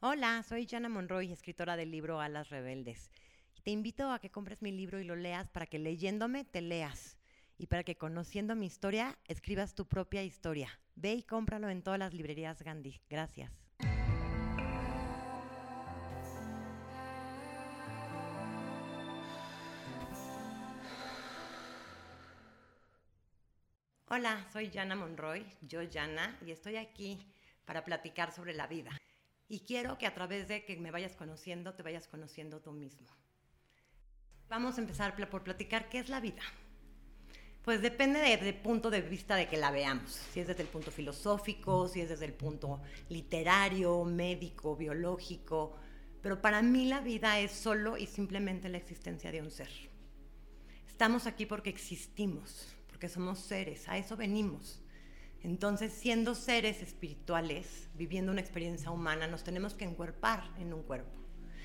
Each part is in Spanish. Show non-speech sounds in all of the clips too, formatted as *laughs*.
Hola, soy Jana Monroy, escritora del libro Alas Rebeldes. Te invito a que compres mi libro y lo leas para que leyéndome te leas y para que conociendo mi historia escribas tu propia historia. Ve y cómpralo en todas las librerías Gandhi. Gracias. Hola, soy Jana Monroy, yo Jana, y estoy aquí para platicar sobre la vida. Y quiero que a través de que me vayas conociendo, te vayas conociendo tú mismo. Vamos a empezar por platicar qué es la vida. Pues depende del punto de vista de que la veamos, si es desde el punto filosófico, si es desde el punto literario, médico, biológico, pero para mí la vida es solo y simplemente la existencia de un ser. Estamos aquí porque existimos, porque somos seres, a eso venimos. Entonces, siendo seres espirituales, viviendo una experiencia humana, nos tenemos que encuerpar en un cuerpo.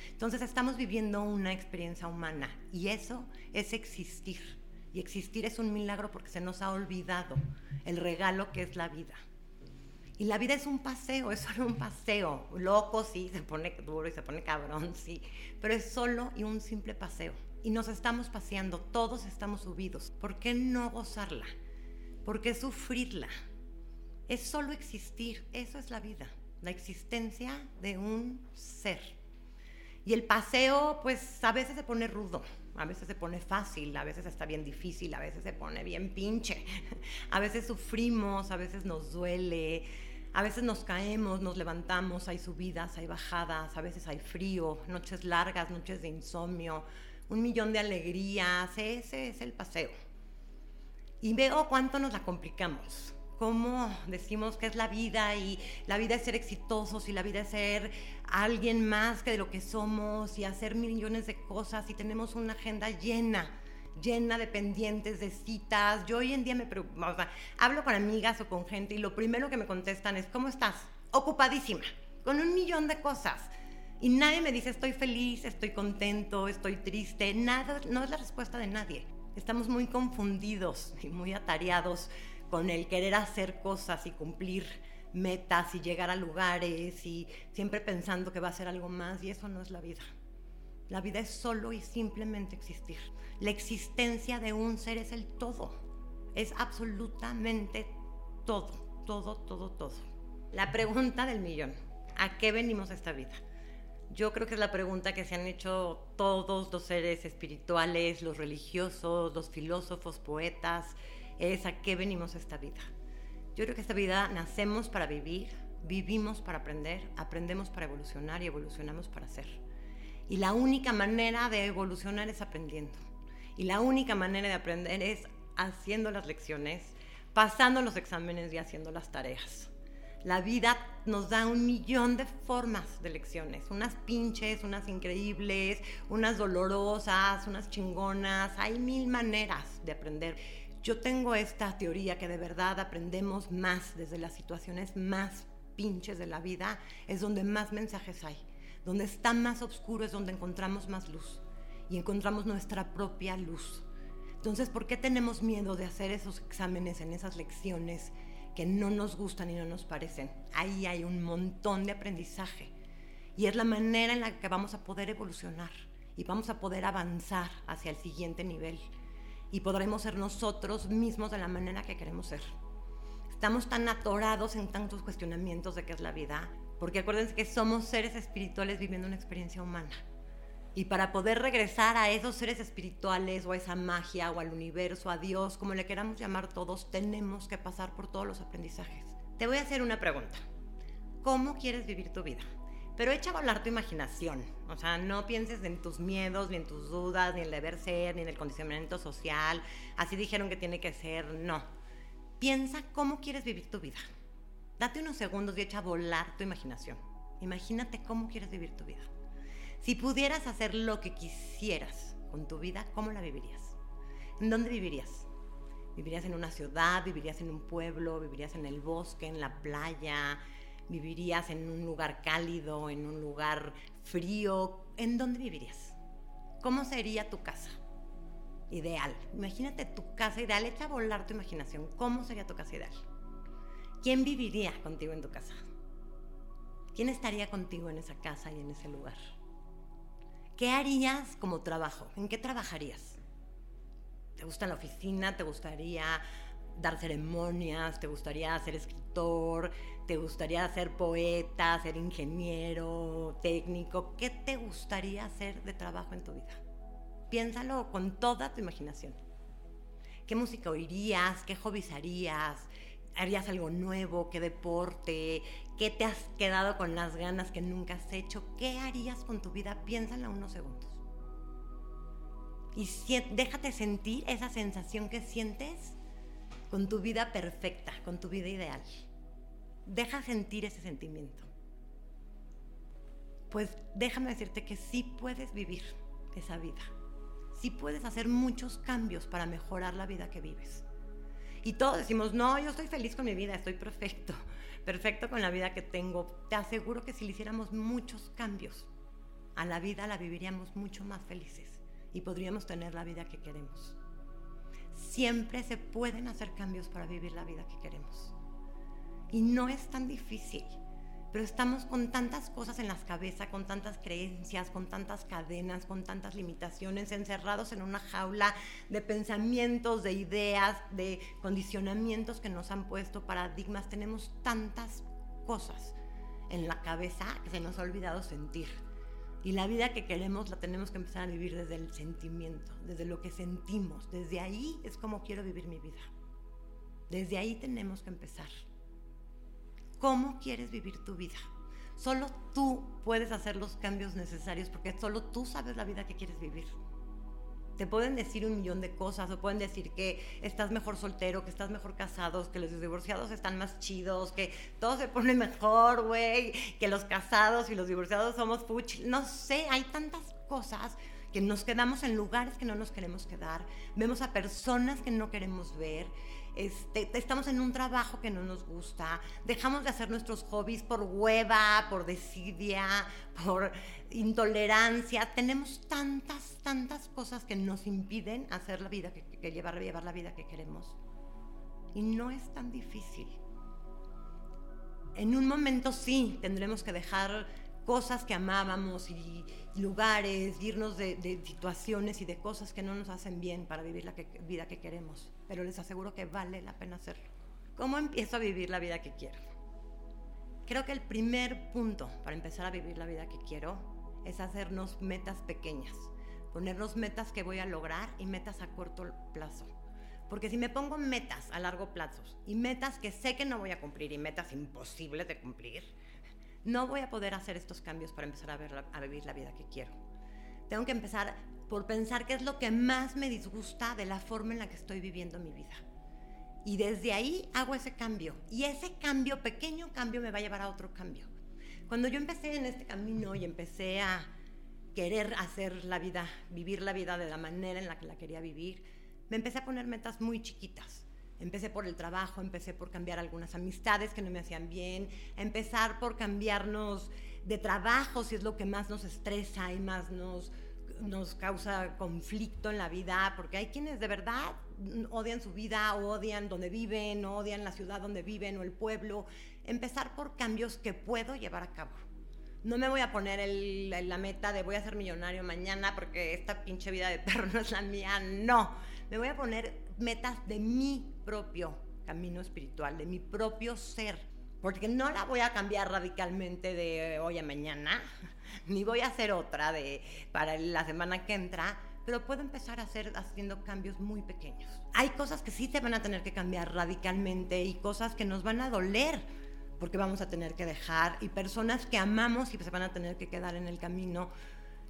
Entonces, estamos viviendo una experiencia humana y eso es existir. Y existir es un milagro porque se nos ha olvidado el regalo que es la vida. Y la vida es un paseo, es solo un paseo. Loco, sí, se pone duro y se pone cabrón, sí. Pero es solo y un simple paseo. Y nos estamos paseando, todos estamos subidos. ¿Por qué no gozarla? ¿Por qué sufrirla? Es solo existir, eso es la vida, la existencia de un ser. Y el paseo, pues a veces se pone rudo, a veces se pone fácil, a veces está bien difícil, a veces se pone bien pinche, *laughs* a veces sufrimos, a veces nos duele, a veces nos caemos, nos levantamos, hay subidas, hay bajadas, a veces hay frío, noches largas, noches de insomnio, un millón de alegrías, ese es el paseo. Y veo cuánto nos la complicamos cómo decimos que es la vida y la vida es ser exitosos y la vida es ser alguien más que de lo que somos y hacer millones de cosas y tenemos una agenda llena llena de pendientes, de citas. Yo hoy en día me o sea, hablo con amigas o con gente y lo primero que me contestan es, ¿cómo estás? Ocupadísima, con un millón de cosas. Y nadie me dice, estoy feliz, estoy contento, estoy triste. Nada, no es la respuesta de nadie. Estamos muy confundidos y muy atareados con el querer hacer cosas y cumplir metas y llegar a lugares y siempre pensando que va a ser algo más y eso no es la vida. La vida es solo y simplemente existir. La existencia de un ser es el todo. Es absolutamente todo, todo, todo, todo. La pregunta del millón. ¿A qué venimos a esta vida? Yo creo que es la pregunta que se han hecho todos los seres espirituales, los religiosos, los filósofos, poetas, es a qué venimos a esta vida. Yo creo que esta vida nacemos para vivir, vivimos para aprender, aprendemos para evolucionar y evolucionamos para ser. Y la única manera de evolucionar es aprendiendo. Y la única manera de aprender es haciendo las lecciones, pasando los exámenes y haciendo las tareas. La vida nos da un millón de formas de lecciones, unas pinches, unas increíbles, unas dolorosas, unas chingonas, hay mil maneras de aprender. Yo tengo esta teoría que de verdad aprendemos más desde las situaciones más pinches de la vida, es donde más mensajes hay. Donde está más oscuro es donde encontramos más luz y encontramos nuestra propia luz. Entonces, ¿por qué tenemos miedo de hacer esos exámenes en esas lecciones que no nos gustan y no nos parecen? Ahí hay un montón de aprendizaje y es la manera en la que vamos a poder evolucionar y vamos a poder avanzar hacia el siguiente nivel y podremos ser nosotros mismos de la manera que queremos ser. Estamos tan atorados en tantos cuestionamientos de qué es la vida, porque acuérdense que somos seres espirituales viviendo una experiencia humana. Y para poder regresar a esos seres espirituales o a esa magia o al universo, a Dios, como le queramos llamar todos, tenemos que pasar por todos los aprendizajes. Te voy a hacer una pregunta. ¿Cómo quieres vivir tu vida? Pero echa a volar tu imaginación. O sea, no pienses en tus miedos, ni en tus dudas, ni en el deber ser, ni en el condicionamiento social. Así dijeron que tiene que ser. No. Piensa cómo quieres vivir tu vida. Date unos segundos y echa a volar tu imaginación. Imagínate cómo quieres vivir tu vida. Si pudieras hacer lo que quisieras con tu vida, ¿cómo la vivirías? ¿En dónde vivirías? ¿Vivirías en una ciudad? ¿Vivirías en un pueblo? ¿Vivirías en el bosque, en la playa? ¿Vivirías en un lugar cálido, en un lugar frío? ¿En dónde vivirías? ¿Cómo sería tu casa? Ideal. Imagínate tu casa ideal. Echa a volar tu imaginación. ¿Cómo sería tu casa ideal? ¿Quién viviría contigo en tu casa? ¿quién estaría contigo en esa casa y en ese lugar? ¿Qué harías como trabajo? ¿En qué trabajarías? ¿Te gusta la oficina? ¿Te gustaría dar ceremonias? ¿Te gustaría ser escritor? ¿Te gustaría ser poeta, ser ingeniero, técnico? ¿Qué te gustaría hacer de trabajo en tu vida? Piénsalo con toda tu imaginación. ¿Qué música oirías? ¿Qué hobbies harías? ¿Harías algo nuevo? ¿Qué deporte? ¿Qué te has quedado con las ganas que nunca has hecho? ¿Qué harías con tu vida? Piénsala unos segundos. Y déjate sentir esa sensación que sientes con tu vida perfecta, con tu vida ideal. Deja sentir ese sentimiento. Pues déjame decirte que sí puedes vivir esa vida. Sí puedes hacer muchos cambios para mejorar la vida que vives. Y todos decimos, no, yo estoy feliz con mi vida, estoy perfecto, *laughs* perfecto con la vida que tengo. Te aseguro que si le hiciéramos muchos cambios a la vida, la viviríamos mucho más felices y podríamos tener la vida que queremos. Siempre se pueden hacer cambios para vivir la vida que queremos. Y no es tan difícil pero estamos con tantas cosas en las cabezas, con tantas creencias, con tantas cadenas, con tantas limitaciones, encerrados en una jaula de pensamientos, de ideas, de condicionamientos que nos han puesto paradigmas. Tenemos tantas cosas en la cabeza que se nos ha olvidado sentir. Y la vida que queremos la tenemos que empezar a vivir desde el sentimiento, desde lo que sentimos. Desde ahí es como quiero vivir mi vida. Desde ahí tenemos que empezar cómo quieres vivir tu vida. Solo tú puedes hacer los cambios necesarios porque solo tú sabes la vida que quieres vivir. Te pueden decir un millón de cosas, o pueden decir que estás mejor soltero, que estás mejor casado, que los divorciados están más chidos, que todo se pone mejor, güey, que los casados y los divorciados somos fuchi. No sé, hay tantas cosas que nos quedamos en lugares que no nos queremos quedar, vemos a personas que no queremos ver, este, estamos en un trabajo que no nos gusta, dejamos de hacer nuestros hobbies por hueva, por desidia, por intolerancia. Tenemos tantas, tantas cosas que nos impiden hacer la vida, que, llevar, llevar la vida que queremos. Y no es tan difícil. En un momento sí, tendremos que dejar cosas que amábamos y lugares, irnos de, situaciones y de cosas que no nos hacen bien para vivir la vida que queremos. Pero les aseguro que vale la pena hacerlo. ¿Cómo empiezo a vivir la vida que quiero? Creo que el primer punto para empezar a vivir la vida que quiero es hacernos metas pequeñas, ponernos metas que voy a lograr y metas a corto plazo. Porque si me pongo metas a largo plazo y metas que sé que no voy a cumplir y metas imposibles de cumplir, no voy a poder hacer estos cambios para empezar a, vivir la vida que quiero. Tengo que empezar por pensar qué es lo que más me disgusta de la forma en la que estoy viviendo mi vida. Y desde ahí hago ese cambio. Y ese cambio, pequeño cambio, me va a llevar a otro cambio. Cuando yo empecé en este camino y empecé a querer hacer la vida, vivir la vida de la manera en la que la quería vivir, me empecé a poner metas muy chiquitas Empecé por el trabajo, empecé por cambiar algunas amistades que no me hacían bien, empezar por cambiarnos de trabajo, si es lo que más nos estresa y más nos, nos causa conflicto en la vida, porque hay quienes de verdad odian su vida, o odian donde viven, odian la ciudad donde viven, o el pueblo. Empezar por cambios que puedo llevar a cabo. No me voy a poner la meta de voy a ser millonario mañana porque esta pinche vida de perro *laughs* no es la mía. No, me voy a poner metas de mi propio camino espiritual, de mi propio ser, porque no la voy a cambiar radicalmente de hoy a mañana, *laughs* ni voy a hacer otra de para la semana que entra, pero puedo empezar a hacer haciendo cambios muy pequeños. Hay cosas que sí se van a tener que cambiar radicalmente y cosas que nos van a doler porque vamos a tener que dejar y personas que amamos y se van a tener que quedar en el camino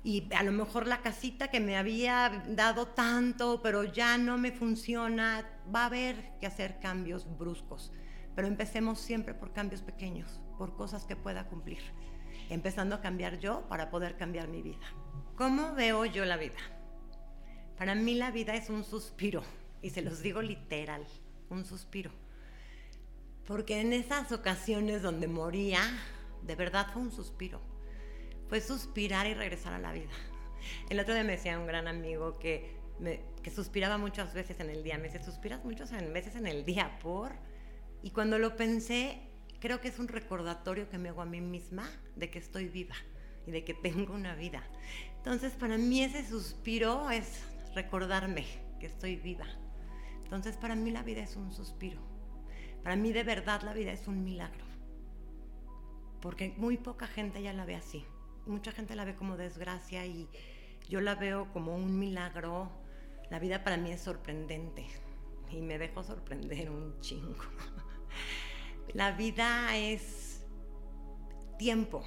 y a lo mejor la casita que me había dado tanto, pero ya no me funciona, va a haber que hacer cambios bruscos. Pero empecemos siempre por cambios pequeños, por cosas que pueda cumplir. Empezando a cambiar yo para poder cambiar mi vida. ¿Cómo veo yo la vida? Para mí la vida es un suspiro, y se los digo literal, un suspiro. Porque en esas ocasiones donde moría, de verdad fue un suspiro fue suspirar y regresar a la vida. El otro día me decía un gran amigo que, que suspiraba muchas veces en el día. Me dice, ¿suspiras muchas veces en el día por? Y cuando lo pensé, creo que es un recordatorio que me hago a mí misma de que estoy viva y de que tengo una vida. Entonces, para mí ese suspiro es recordarme que estoy viva. Entonces, para mí la vida es un suspiro. Para mí de verdad la vida es un milagro. Porque muy poca gente ya la ve así. Mucha gente la ve como desgracia y yo la veo como un milagro. La vida para mí es sorprendente y me dejo sorprender un chingo. *laughs* La vida es tiempo,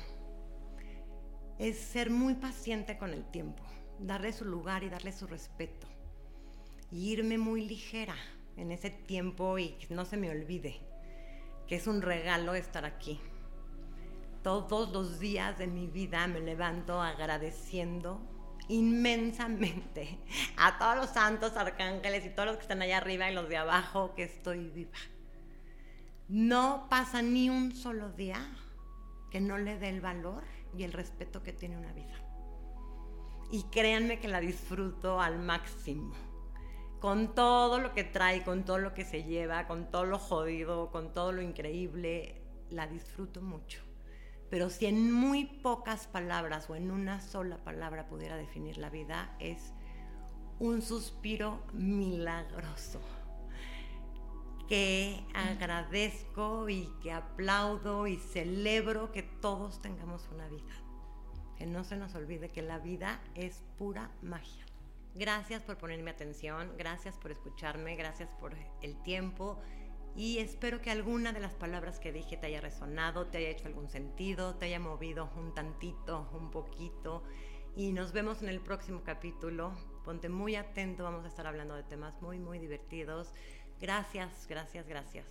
es ser muy paciente con el tiempo, darle su lugar y darle su respeto, y irme muy ligera en ese tiempo y no se me olvide que es un regalo estar aquí. Todos los días de mi vida me levanto agradeciendo inmensamente a todos los santos arcángeles y todos los que están allá arriba y los de abajo que estoy viva. No pasa ni un solo día que no le dé el valor y el respeto que tiene una vida. Y créanme que la disfruto al máximo. Con todo lo que trae, con todo lo que se lleva, con todo lo jodido, con todo lo increíble, la disfruto mucho. Pero si en muy pocas palabras o en una sola palabra pudiera definir la vida, es un suspiro milagroso que agradezco y que aplaudo y celebro que todos tengamos una vida. Que no se nos olvide que la vida es pura magia. Gracias por ponerme atención, gracias por escucharme, gracias por el tiempo y espero que alguna de las palabras que dije te haya resonado, te haya hecho algún sentido, te haya movido un tantito, un poquito y nos vemos en el próximo capítulo. Ponte muy atento, vamos a estar hablando de temas muy, muy divertidos. Gracias, gracias, gracias.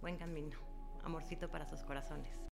Buen camino. Amorcito para sus corazones.